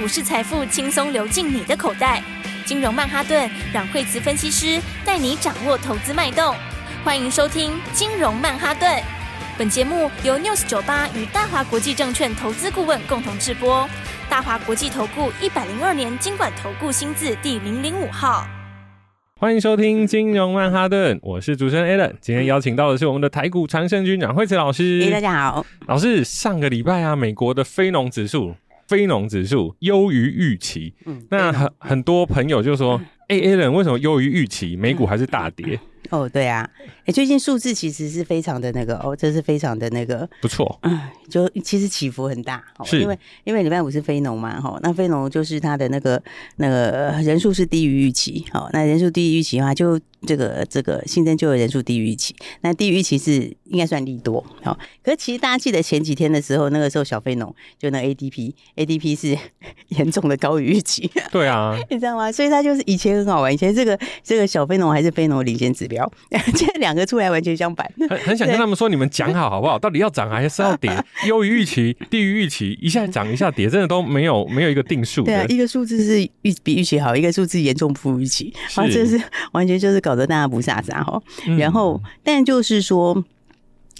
股市财富轻松流进你的口袋。金融曼哈顿让惠慈分析师带你掌握投资脉动。欢迎收听金融曼哈顿。本节目由 News 九八与大华国际证券投资顾问共同制播。大华国际投顾一百零二年经管投顾新字第零零五号。欢迎收听金融曼哈顿，我是主持人 Alan。今天邀请到的是我们的台股常胜军阮惠慈老师。欸，大家好，老师。上个礼拜啊，美国的非农指数，非农指数优于预期。嗯，那很很多朋友就说，哎，Alan 为什么优于预期？美股还是大跌？哦，对啊，哎，最近数字其实是非常的那个哦，这是非常的那个不错，嗯，就其实起伏很大，是因为因为礼拜五是非农嘛，哈，那非农就是它的那个那个人数是低于预期，好，那人数低于预期的话，就这个这个新增就业人数低于预期，那低于预期是应该算利多，好，可是其实大家记得前几天的时候，那个时候小非农就那 ADP，ADP 是严重的高于预期，对啊，你知道吗？所以它就是以前很好玩，以前这个这个小非农还是非农领先指标。现在两个出来完全相反，很很想跟他们说，你们讲好好不好？到底要涨还是要跌？优于预期，低于预期，一下涨一下跌，真的都没有 没有一个定数。对啊，一个数字是预比预期好，一个数字严重不如预期，啊，这是完全就是搞得大家不飒飒哈。然后，但就是说，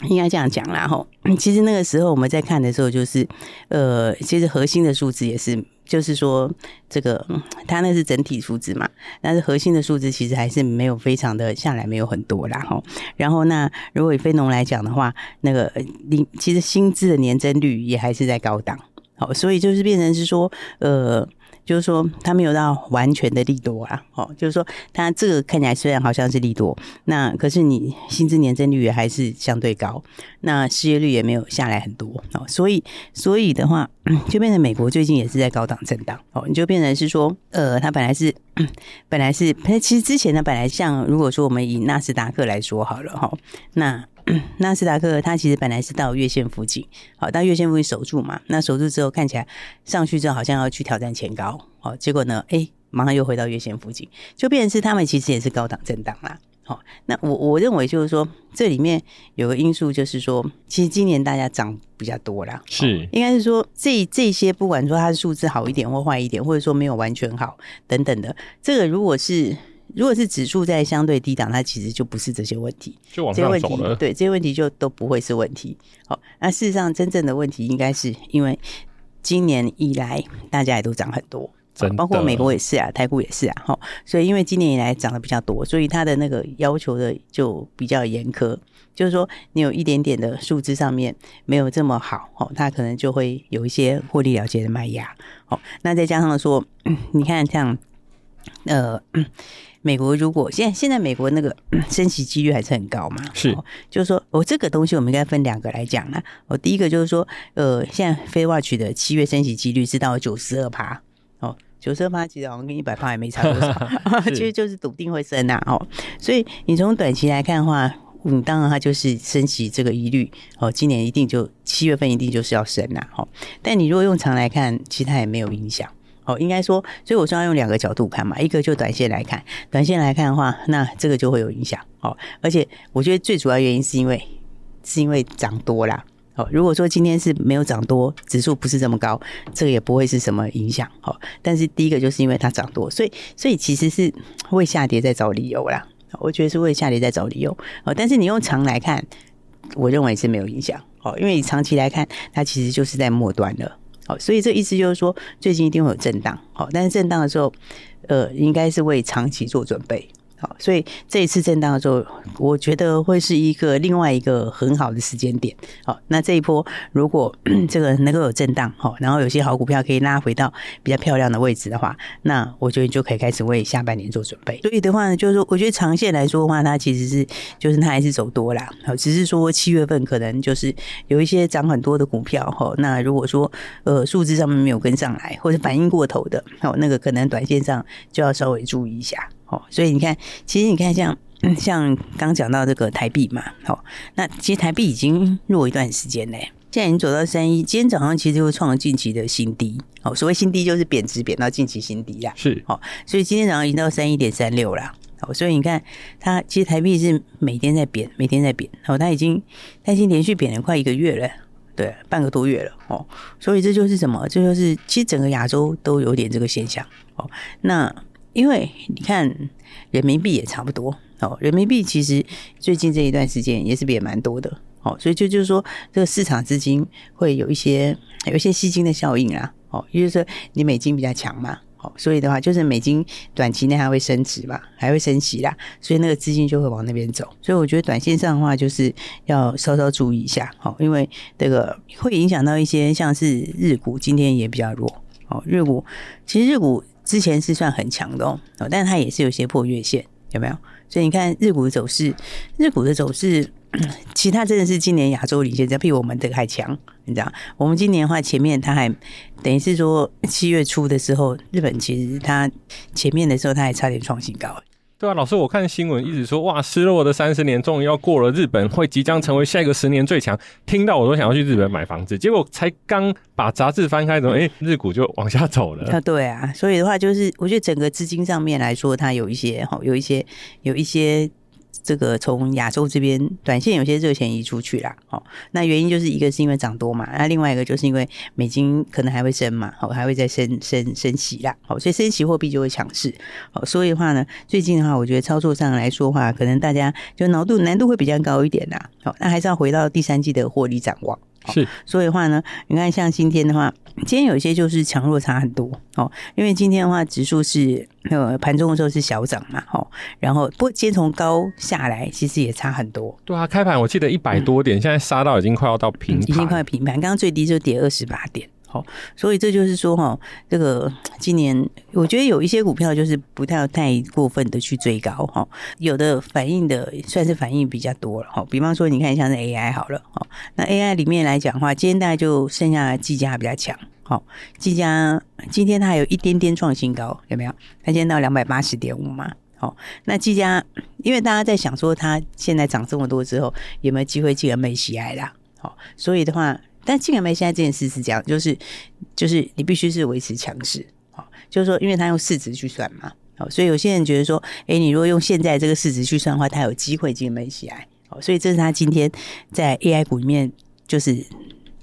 应该这样讲啦哈。其实那个时候我们在看的时候，就是呃，其实核心的数字也是。就是说，这个它那是整体数字嘛，但是核心的数字其实还是没有非常的下来，没有很多啦哈。然后那如果以非农来讲的话，那个你其实薪资的年增率也还是在高档，好，所以就是变成是说，呃。就是说，它没有到完全的利多啊，哦，就是说，它这个看起来虽然好像是利多，那可是你薪资年增率也还是相对高，那失业率也没有下来很多哦，所以，所以的话，就变成美国最近也是在高档震荡哦，你就变成是说，呃，它本来是，本来是，其实之前呢，本来像如果说我们以纳斯达克来说好了哈，那。纳斯达克它其实本来是到月线附近，好，到月线附近守住嘛。那守住之后，看起来上去之后好像要去挑战前高，好，结果呢，哎、欸，马上又回到月线附近，就变成是他们其实也是高档震荡啦。好，那我我认为就是说，这里面有个因素就是说，其实今年大家涨比较多啦，是应该是说这这些不管说它的数字好一点或坏一点，或者说没有完全好等等的，这个如果是。如果是指数在相对低档，它其实就不是这些问题，就往上走了。这些问题，对，这些问题就都不会是问题。好，那事实上真正的问题应该是因为今年以来大家也都涨很多，包括美国也是啊，台股也是啊。好，所以因为今年以来涨得比较多，所以它的那个要求的就比较严苛，就是说你有一点点的数字上面没有这么好，哦，它可能就会有一些获利了结的卖压。好，那再加上说，你看像呃。美国如果现在现在美国那个 升息几率还是很高嘛？是，就是说，我、哦、这个东西我们应该分两个来讲啦。我、哦、第一个就是说，呃，现在 FedWatch 的七月升息几率是到九十二趴，哦，九十二趴其实好像跟一百趴也没差多少，其实就是笃定会升呐、啊，哦，所以你从短期来看的话，嗯，当然它就是升息这个疑虑，哦，今年一定就七月份一定就是要升呐、啊，哦，但你如果用长来看，其实它也没有影响。哦，应该说，所以我说要用两个角度看嘛，一个就短线来看，短线来看的话，那这个就会有影响。哦，而且我觉得最主要原因是因为是因为涨多啦。哦，如果说今天是没有涨多，指数不是这么高，这个也不会是什么影响。哦，但是第一个就是因为它涨多，所以所以其实是为下跌在找理由啦。我觉得是为下跌在找理由。哦，但是你用长来看，我认为是没有影响。哦，因为你长期来看，它其实就是在末端了。所以这意思就是说，最近一定会有震荡，好，但是震荡的时候，呃，应该是为长期做准备。好，所以这一次震荡的时候，我觉得会是一个另外一个很好的时间点。好，那这一波如果 这个能够有震荡，好，然后有些好股票可以拉回到比较漂亮的位置的话，那我觉得就可以开始为下半年做准备。所以的话呢，就是说，我觉得长线来说的话，它其实是就是它还是走多啦。好，只是说七月份可能就是有一些涨很多的股票，哈，那如果说呃数字上面没有跟上来，或者反应过头的，好，那个可能短线上就要稍微注意一下。哦，所以你看，其实你看像，像像刚讲到这个台币嘛，好，那其实台币已经弱一段时间嘞，现在已经走到三一，今天早上其实就创了近期的新低，哦，所谓新低就是贬值贬到近期新低啦，是，哦，所以今天早上已经到三一点三六了，哦，所以你看它其实台币是每天在贬，每天在贬，哦，它已经它已经连续贬了快一个月了。对，半个多月了哦。所以这就是什么？这就是其实整个亚洲都有点这个现象哦。那因为你看人民币也差不多哦，人民币其实最近这一段时间也是变蛮多的哦，所以就就是说这个市场资金会有一些有一些吸金的效应啦。哦，也就是说你美金比较强嘛。好，所以的话就是美金短期内还会升值嘛，还会升息啦，所以那个资金就会往那边走。所以我觉得短线上的话，就是要稍稍注意一下，好，因为这个会影响到一些像是日股，今天也比较弱。哦，日股其实日股之前是算很强的哦，但是它也是有些破月线，有没有？所以你看日股的走势，日股的走势。其他真的是今年亚洲领先，比我们这个还强，你知道？我们今年的话，前面它还等于是说七月初的时候，日本其实它前面的时候，它还差点创新高。对啊，老师，我看新闻一直说哇，失落的三十年终于要过了，日本会即将成为下一个十年最强，听到我都想要去日本买房子。结果才刚把杂志翻开，怎么哎，日股就往下走了？啊，对啊，所以的话就是，我觉得整个资金上面来说，它有一些哈，有一些有一些。这个从亚洲这边短线有些热钱移出去啦，好，那原因就是一个是因为涨多嘛，那另外一个就是因为美金可能还会升嘛，好，还会再升升升息啦，好，所以升息货币就会强势，好，所以的话呢，最近的话，我觉得操作上来说的话，可能大家就难度难度会比较高一点啦，好，那还是要回到第三季的获利展望。是，所以的话呢，你看像今天的话，今天有一些就是强弱差很多哦，因为今天的话指数是呃盘中的时候是小涨嘛，哦，然后不过今天从高下来其实也差很多。对啊，开盘我记得一百多点，嗯、现在杀到已经快要到平盘，已经快平盘，刚刚最低就跌二十八点。好，所以这就是说哈，这个今年我觉得有一些股票就是不太太过分的去追高哈，有的反应的算是反应比较多了哈。比方说，你看像是 AI 好了哈，那 AI 里面来讲的话，今天大概就剩下技嘉比较强。好，技嘉今天它还有一点点创新高，有没有？它今天到两百八十点五嘛。好，那技嘉因为大家在想说它现在涨这么多之后，有没有机会进 MSCI 啦？好，所以的话。但进 MSCI 现在这件事是这样，就是就是你必须是维持强势，啊，就是说，因为他用市值去算嘛，好，所以有些人觉得说，哎，你如果用现在这个市值去算的话，他有机会进 MSCI，好，所以这是他今天在 AI 股里面就是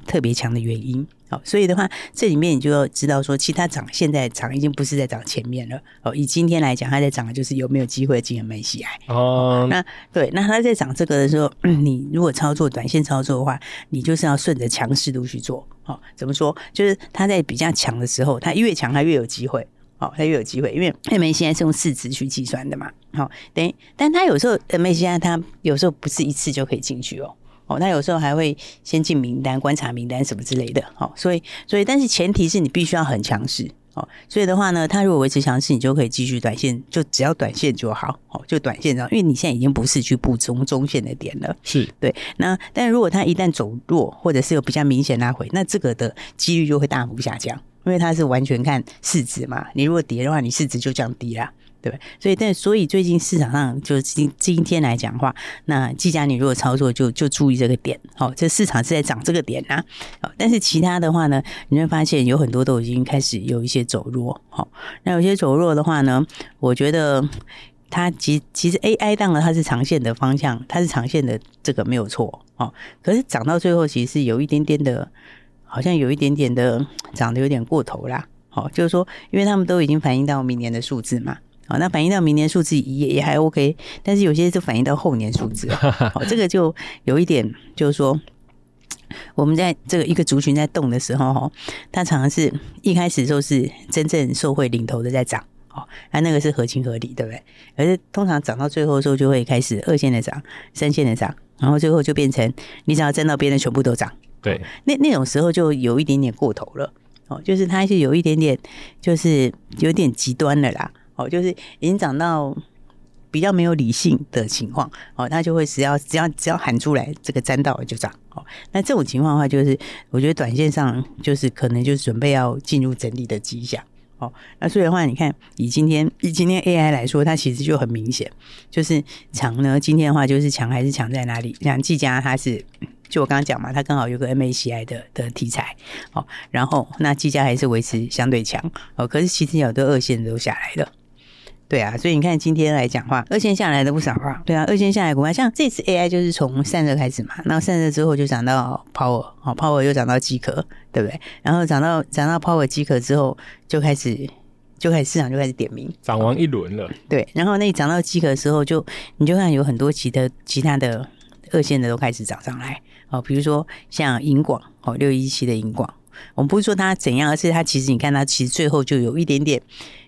特别强的原因。好，所以的话，这里面你就要知道说，其他涨现在涨已经不是在涨前面了。哦，以今天来讲，它在涨的就是有没有机会进 MSCI。哦，那对，那它在涨这个的时候，你如果操作短线操作的话，你就是要顺着强势度去做。哦，怎么说？就是它在比较强的时候，它越强，它越有机会。哦，它越有机会，因为 MSCI 是用市值去计算的嘛。好，等于，但它有时候 MSCI 它有时候不是一次就可以进去哦。哦，那有时候还会先进名单、观察名单什么之类的。哦，所以所以，但是前提是你必须要很强势。哦，所以的话呢，它如果维持强势，你就可以继续短线，就只要短线就好。哦，就短线上，因为你现在已经不是去布中中线的点了。是对。那但如果它一旦走弱，或者是有比较明显拉回，那这个的几率就会大幅下降，因为它是完全看市值嘛。你如果跌的话，你市值就降低了。对，所以但所以最近市场上就今今天来讲的话，那技嘉你如果操作就就注意这个点，好，这市场是在涨这个点啊，好，但是其他的话呢，你会发现有很多都已经开始有一些走弱，好，那有些走弱的话呢，我觉得它其其实 AI 当然它是长线的方向，它是长线的这个没有错，哦，可是涨到最后其实是有一点点的，好像有一点点的涨得有点过头啦，好，就是说因为他们都已经反映到明年的数字嘛。好，那反映到明年数字也也还 OK，但是有些就反映到后年数字。好，这个就有一点，就是说，我们在这个一个族群在动的时候，哈，它常常是一开始就是真正受惠领头的在涨，哦，那那个是合情合理，对不对？而是通常涨到最后的时候，就会开始二线的涨，三线的涨，然后最后就变成你只要站到边的全部都涨。对，那那种时候就有一点点过头了，哦，就是它是有一点点，就是有点极端了啦。哦，就是已经涨到比较没有理性的情况，哦，他就会只要只要只要喊出来，这个沾到了就涨。哦，那这种情况的话，就是我觉得短线上就是可能就是准备要进入整理的迹象。哦，那所以的话，你看以今天以今天 AI 来说，它其实就很明显，就是强呢。今天的话就是强还是强在哪里？像技嘉它是，就我刚刚讲嘛，它刚好有个 MACI 的的题材。哦，然后那技嘉还是维持相对强。哦，可是其实有的二线都下来了。对啊，所以你看今天来讲话，二线下来的不少啊。对啊，二线下来股票，像这次 AI 就是从散热开始嘛，然后散热之后就涨到 Power，好 Power 又涨到机壳，对不对？然后涨到涨到 Power 机壳之后，就开始就开始市场就开始点名，涨完一轮了。对，然后那涨到机壳的时候就，就你就看有很多其他其他的二线的都开始涨上来，哦，比如说像银广，哦六一七的银广，我们不是说它怎样，而是它其实你看它其实最后就有一点点。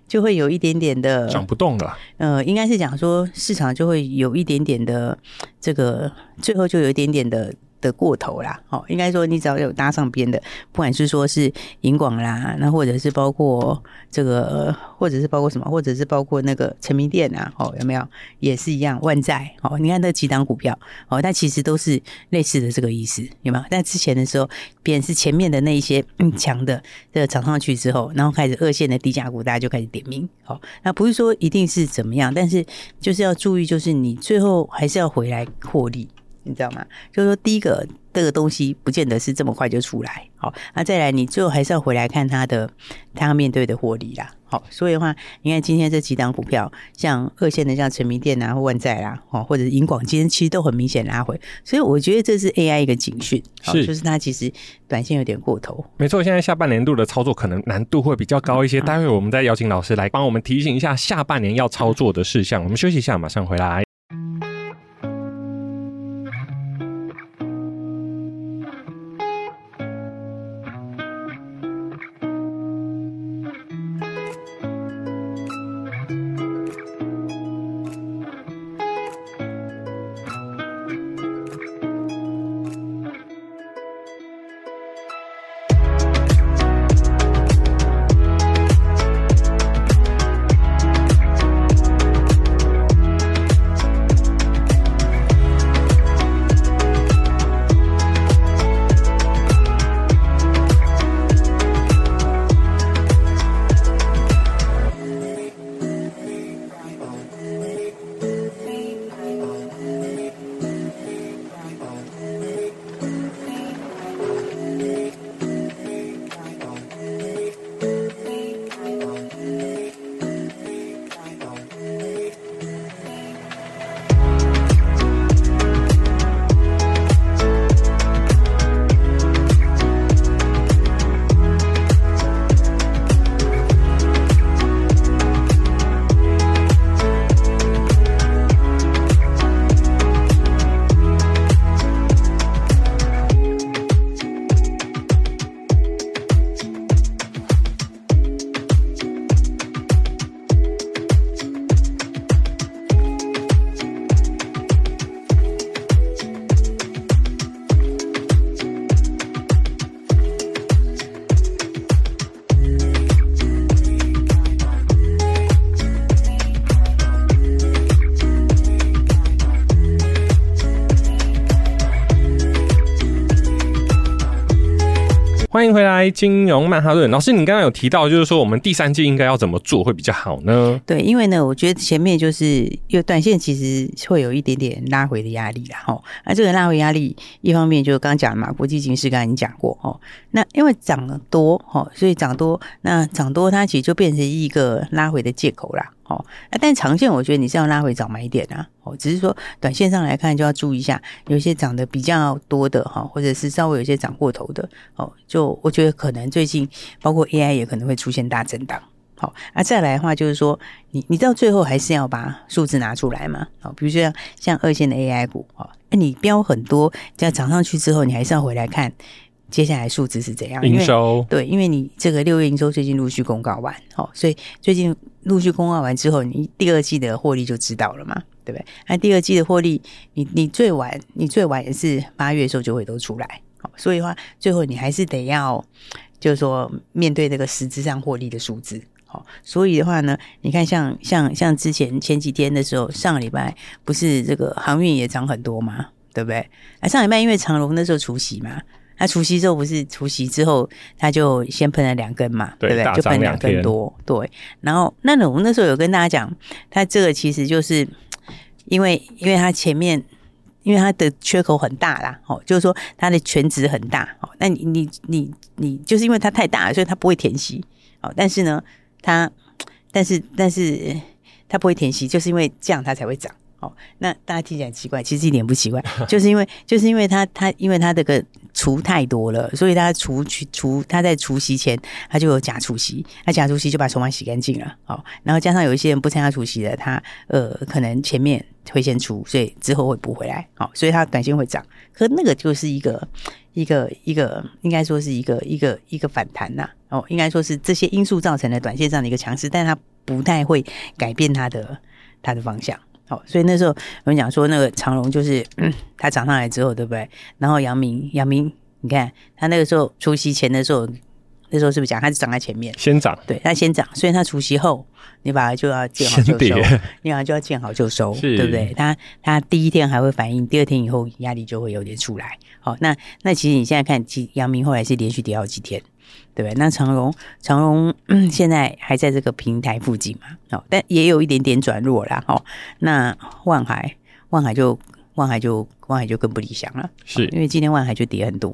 就会有一点点的涨不动了，呃，应该是讲说市场就会有一点点的这个，最后就有一点点的。的过头啦，哦，应该说你只要有搭上边的，不管是说是银广啦，那或者是包括这个，或者是包括什么，或者是包括那个成名店啊，哦，有没有也是一样万载哦？你看那几档股票哦，但其实都是类似的这个意思，有没有？但之前的时候，别人是前面的那一些嗯强的这个涨上去之后，然后开始二线的低价股，大家就开始点名，哦，那不是说一定是怎么样，但是就是要注意，就是你最后还是要回来获利。你知道吗？就是说，第一个这个东西不见得是这么快就出来，好，那再来，你最后还是要回来看它的，它要面对的获利啦，好，所以的话，你看今天这几档股票，像二线的，像成名电啊、或万载啦，哦，或者是银广，今天其实都很明显拉回，所以我觉得这是 AI 一个警讯，是，就是它其实短线有点过头。没错，现在下半年度的操作可能难度会比较高一些，待会我们再邀请老师来帮我们提醒一下下半年要操作的事项。我们休息一下，马上回来。金融曼哈顿老师，你刚刚有提到，就是说我们第三季应该要怎么做会比较好呢？对，因为呢，我觉得前面就是因为短线其实会有一点点拉回的压力啦，哈。那这个拉回压力，一方面就刚刚讲嘛，国际形势刚才你讲过，哦。那因为涨得多，哈，所以涨多，那涨多它其实就变成一个拉回的借口啦。哦，那但长线我觉得你是要拉回早买点啊。哦，只是说短线上来看就要注意一下，有些涨得比较多的哈，或者是稍微有些涨过头的哦，就我觉得可能最近包括 AI 也可能会出现大震荡。好，那再来的话就是说，你你到最后还是要把数字拿出来嘛。好，比如说像像二线的 AI 股哦，那你标很多，这样涨上去之后，你还是要回来看。接下来数字是怎样？营收对，因为你这个六月营收最近陆续公告完，哦，所以最近陆续公告完之后，你第二季的获利就知道了嘛，对不对？那第二季的获利，你你最晚你最晚也是八月的时候就会都出来，好，所以的话最后你还是得要，就是说面对这个实质上获利的数字，好，所以的话呢，你看像像像之前前几天的时候，上个礼拜不是这个航运也涨很多嘛？对不对？啊，上礼拜因为长隆那时候除夕嘛。他除夕之后不是除夕之后，他就先喷了两根嘛，对，不对？就喷两根多，对。然后那我们那时候有跟大家讲，他这个其实就是因为，因为他前面因为它的缺口很大啦，哦，就是说它的全值很大，哦，那你你你你就是因为它太大了，所以它不会填息，哦。但是呢，它但是但是它不会填息，就是因为这样它才会涨。哦，那大家听起来奇怪，其实一点不奇怪，就是因为就是因为他，他因为他这个除太多了，所以他除去除他在除夕前，他就有假除夕，那假除夕就把筹码洗干净了。哦，然后加上有一些人不参加除夕的，他呃可能前面会先出，所以之后会补回来。哦，所以它短线会涨，可那个就是一个一个一个应该说是一个一个一个反弹呐。哦，应该说是这些因素造成的短线上的一个强势，但它不太会改变它的它的方向。好，所以那时候我们讲说，那个长荣就是它涨上来之后，对不对？然后杨明，杨明，你看他那个时候除息前的时候，那时候是不是讲它是涨在前面？先涨，对，它先涨，所以它除夕后，你把它就要见好就收，你把它就要见好就收，对不对？它它第一天还会反应，第二天以后压力就会有点出来。好，那那其实你现在看，其阳明后来是连续跌好几天。对不对？那长荣，长荣、嗯、现在还在这个平台附近嘛？哦，但也有一点点转弱啦。哦，那万海，万海就万海就万海就更不理想了，是因为今天万海就跌很多。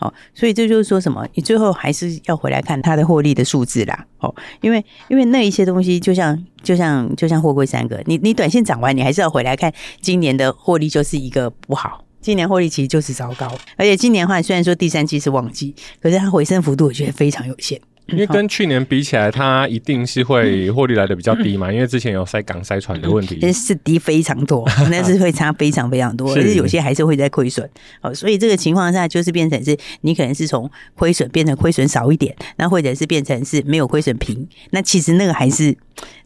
哦，所以这就是说什么？你最后还是要回来看它的获利的数字啦。哦，因为因为那一些东西就，就像就像就像货柜三个，你你短线涨完，你还是要回来看今年的获利就是一个不好。今年获利其实就是糟糕，而且今年的话，虽然说第三季是旺季，可是它回升幅度我觉得非常有限。因为跟去年比起来，它一定是会获利来的比较低嘛，因为之前有塞港塞船的问题，但是低非常多，那是会差非常非常多，而且有些还是会在亏损。哦，所以这个情况下就是变成是，你可能是从亏损变成亏损少一点，那或者是变成是没有亏损平，那其实那个还是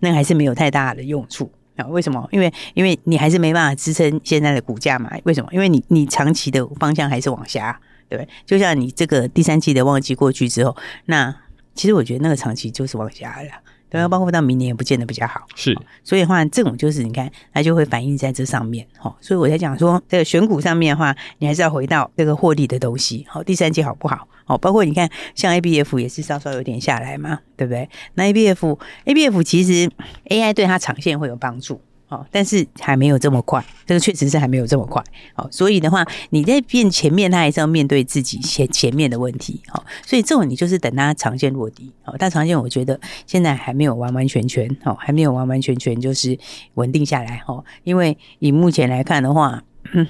那个还是没有太大的用处。啊，为什么？因为因为你还是没办法支撑现在的股价嘛？为什么？因为你你长期的方向还是往下，对不对？就像你这个第三季的旺季过去之后，那其实我觉得那个长期就是往下了，对吧？包括到明年也不见得比较好。是，所以的话，这种就是你看，它就会反映在这上面。哈，所以我才讲说，这个选股上面的话，你还是要回到这个获利的东西。好，第三季好不好？好，包括你看，像 A B F 也是稍稍有点下来嘛，对不对？那 A B F A B F 其实 A I 对它长线会有帮助，哦，但是还没有这么快，这个确实是还没有这么快，哦，所以的话，你在变前面，他还是要面对自己前前面的问题，哦，所以这种你就是等他长线落地，哦，但长线我觉得现在还没有完完全全，哦，还没有完完全全就是稳定下来，哦，因为以目前来看的话。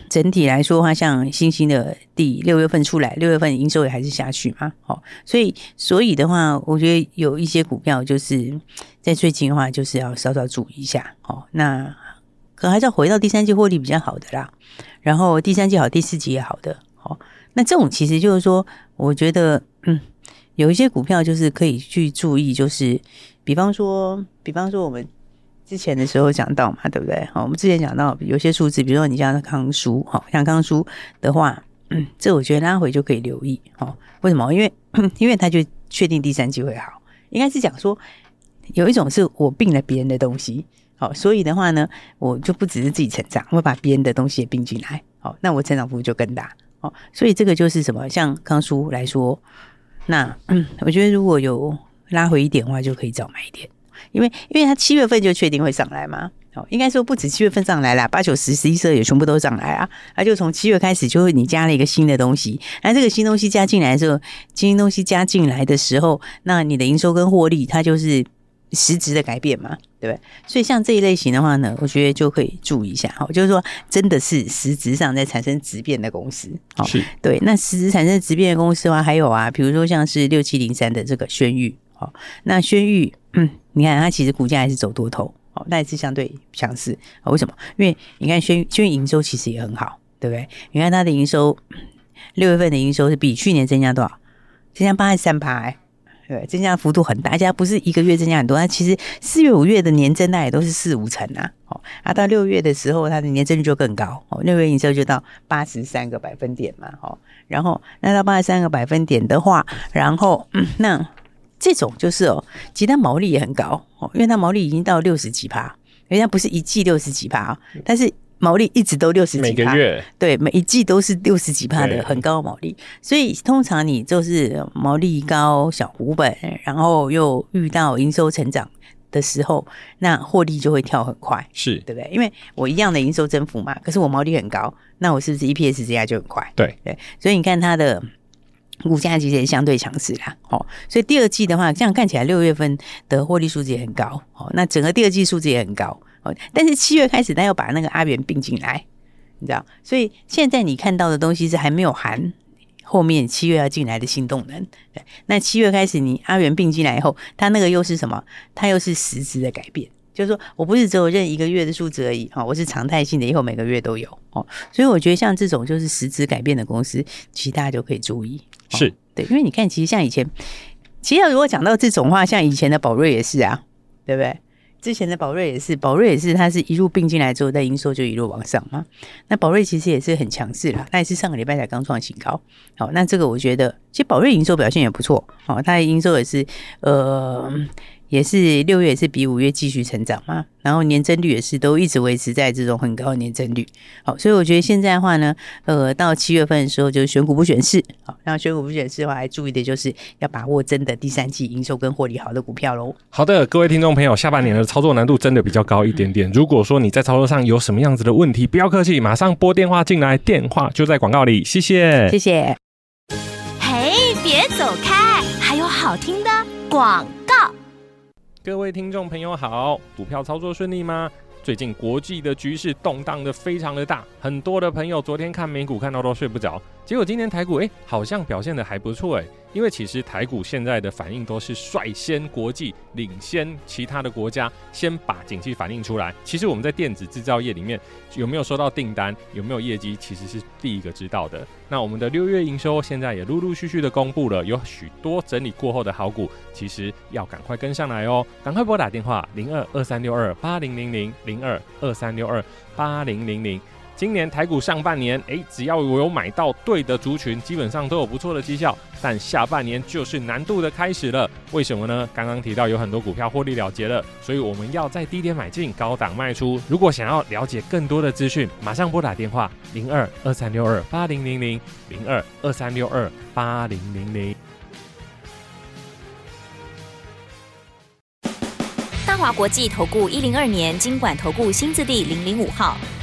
整体来说的话，像新兴的第六月份出来，六月份营收也还是下去嘛，好，所以所以的话，我觉得有一些股票就是在最近的话，就是要稍稍注意一下，哦，那可还是要回到第三季获利比较好的啦，然后第三季好，第四季也好的，好，那这种其实就是说，我觉得嗯，有一些股票就是可以去注意，就是比方说，比方说我们。之前的时候讲到嘛，对不对？好，我们之前讲到有些数字，比如说你像康叔，哈，像康叔的话，这我觉得拉回就可以留意，哦，为什么？因为 因为他就确定第三季会好，应该是讲说有一种是我并了别人的东西，好，所以的话呢，我就不只是自己成长，我把别人的东西也并进来，好，那我成长幅度就更大，哦，所以这个就是什么？像康叔来说，那，我觉得如果有拉回一点的话，就可以早买一点。因为，因为他七月份就确定会上来嘛，哦，应该说不止七月份上来啦，八九十十一十二也全部都上来啊，他就从七月开始，就会你加了一个新的东西，那这个新东西加进来的时候，新东西加进来的时候，那你的营收跟获利，它就是实质的改变嘛，对不对？所以像这一类型的话呢，我觉得就可以注意一下，哦，就是说真的是实质上在产生质变的公司，哦，是。对，那实质产生质变的公司的话，还有啊，比如说像是六七零三的这个轩裕，哦，那轩裕。嗯，你看它其实股价还是走多头，哦，那也是相对强势。为什么？因为你看轩轩营收其实也很好，对不对？你看它的营收，六月份的营收是比去年增加多少？增加八十三趴，哎，对，增加幅度很大。而且不是一个月增加很多，它其实四月、五月的年增大也都是四五成啊。哦，啊，到六月的时候，它的年增率就更高。哦，六月营收就到八十三个百分点嘛。哦，然后那到八十三个百分点的话，然后、那。这种就是哦，其实它毛利也很高哦，因为它毛利已经到六十几趴，人家不是一季六十几趴，但是毛利一直都六十几趴，每个月对，每一季都是六十几趴的很高毛利，所以通常你就是毛利高、小股本，然后又遇到营收成长的时候，那获利就会跳很快，是对不对？因为我一样的营收增幅嘛，可是我毛利很高，那我是不是 EPS 这样就很快？对对，所以你看它的。股价其实也相对强势啦。哦，所以第二季的话，这样看起来六月份的获利数字也很高。哦，那整个第二季数字也很高。哦，但是七月开始，他又把那个阿元并进来，你知道？所以现在你看到的东西是还没有含后面七月要进来的新动能。对，那七月开始你阿元并进来以后，它那个又是什么？它又是实质的改变。就是说我不是只有认一个月的数字而已哈，我是常态性的，以后每个月都有哦。所以我觉得像这种就是实质改变的公司，其实大家就可以注意。是对，因为你看，其实像以前，其实如果讲到这种话，像以前的宝瑞也是啊，对不对？之前的宝瑞也是，宝瑞也是，它是一路并进来之后，在营收就一路往上嘛。那宝瑞其实也是很强势啦，那也是上个礼拜才刚创新高。好，那这个我觉得，其实宝瑞营收表现也不错哦，它的营收也是呃。也是六月也是比五月继续成长嘛，然后年增率也是都一直维持在这种很高的年增率。好，所以我觉得现在的话呢，呃，到七月份的时候就是选股不选市。好，那选股不选市的话，还注意的就是要把握真的第三季营收跟获利好的股票喽。好的，各位听众朋友，下半年的操作难度真的比较高一点点。如果说你在操作上有什么样子的问题，不要客气，马上拨电话进来，电话就在广告里。谢谢，谢谢。嘿，别走开，还有好听的广告。各位听众朋友好，股票操作顺利吗？最近国际的局势动荡的非常的大，很多的朋友昨天看美股看到都睡不着，结果今天台股哎、欸、好像表现的还不错哎。因为其实台股现在的反应都是率先国际领先其他的国家，先把景气反映出来。其实我们在电子制造业里面有没有收到订单，有没有业绩，其实是第一个知道的。那我们的六月营收现在也陆陆续续的公布了，有许多整理过后的好股，其实要赶快跟上来哦，赶快拨打电话零二二三六二八零零零零二二三六二八零零零。今年台股上半年，诶，只要我有买到对的族群，基本上都有不错的绩效。但下半年就是难度的开始了，为什么呢？刚刚提到有很多股票获利了结了，所以我们要在低点买进，高档卖出。如果想要了解更多的资讯，马上拨打电话零二二三六二八零零零零二二三六二八零零零。大华国际投顾一零二年金管投顾新字第零零五号。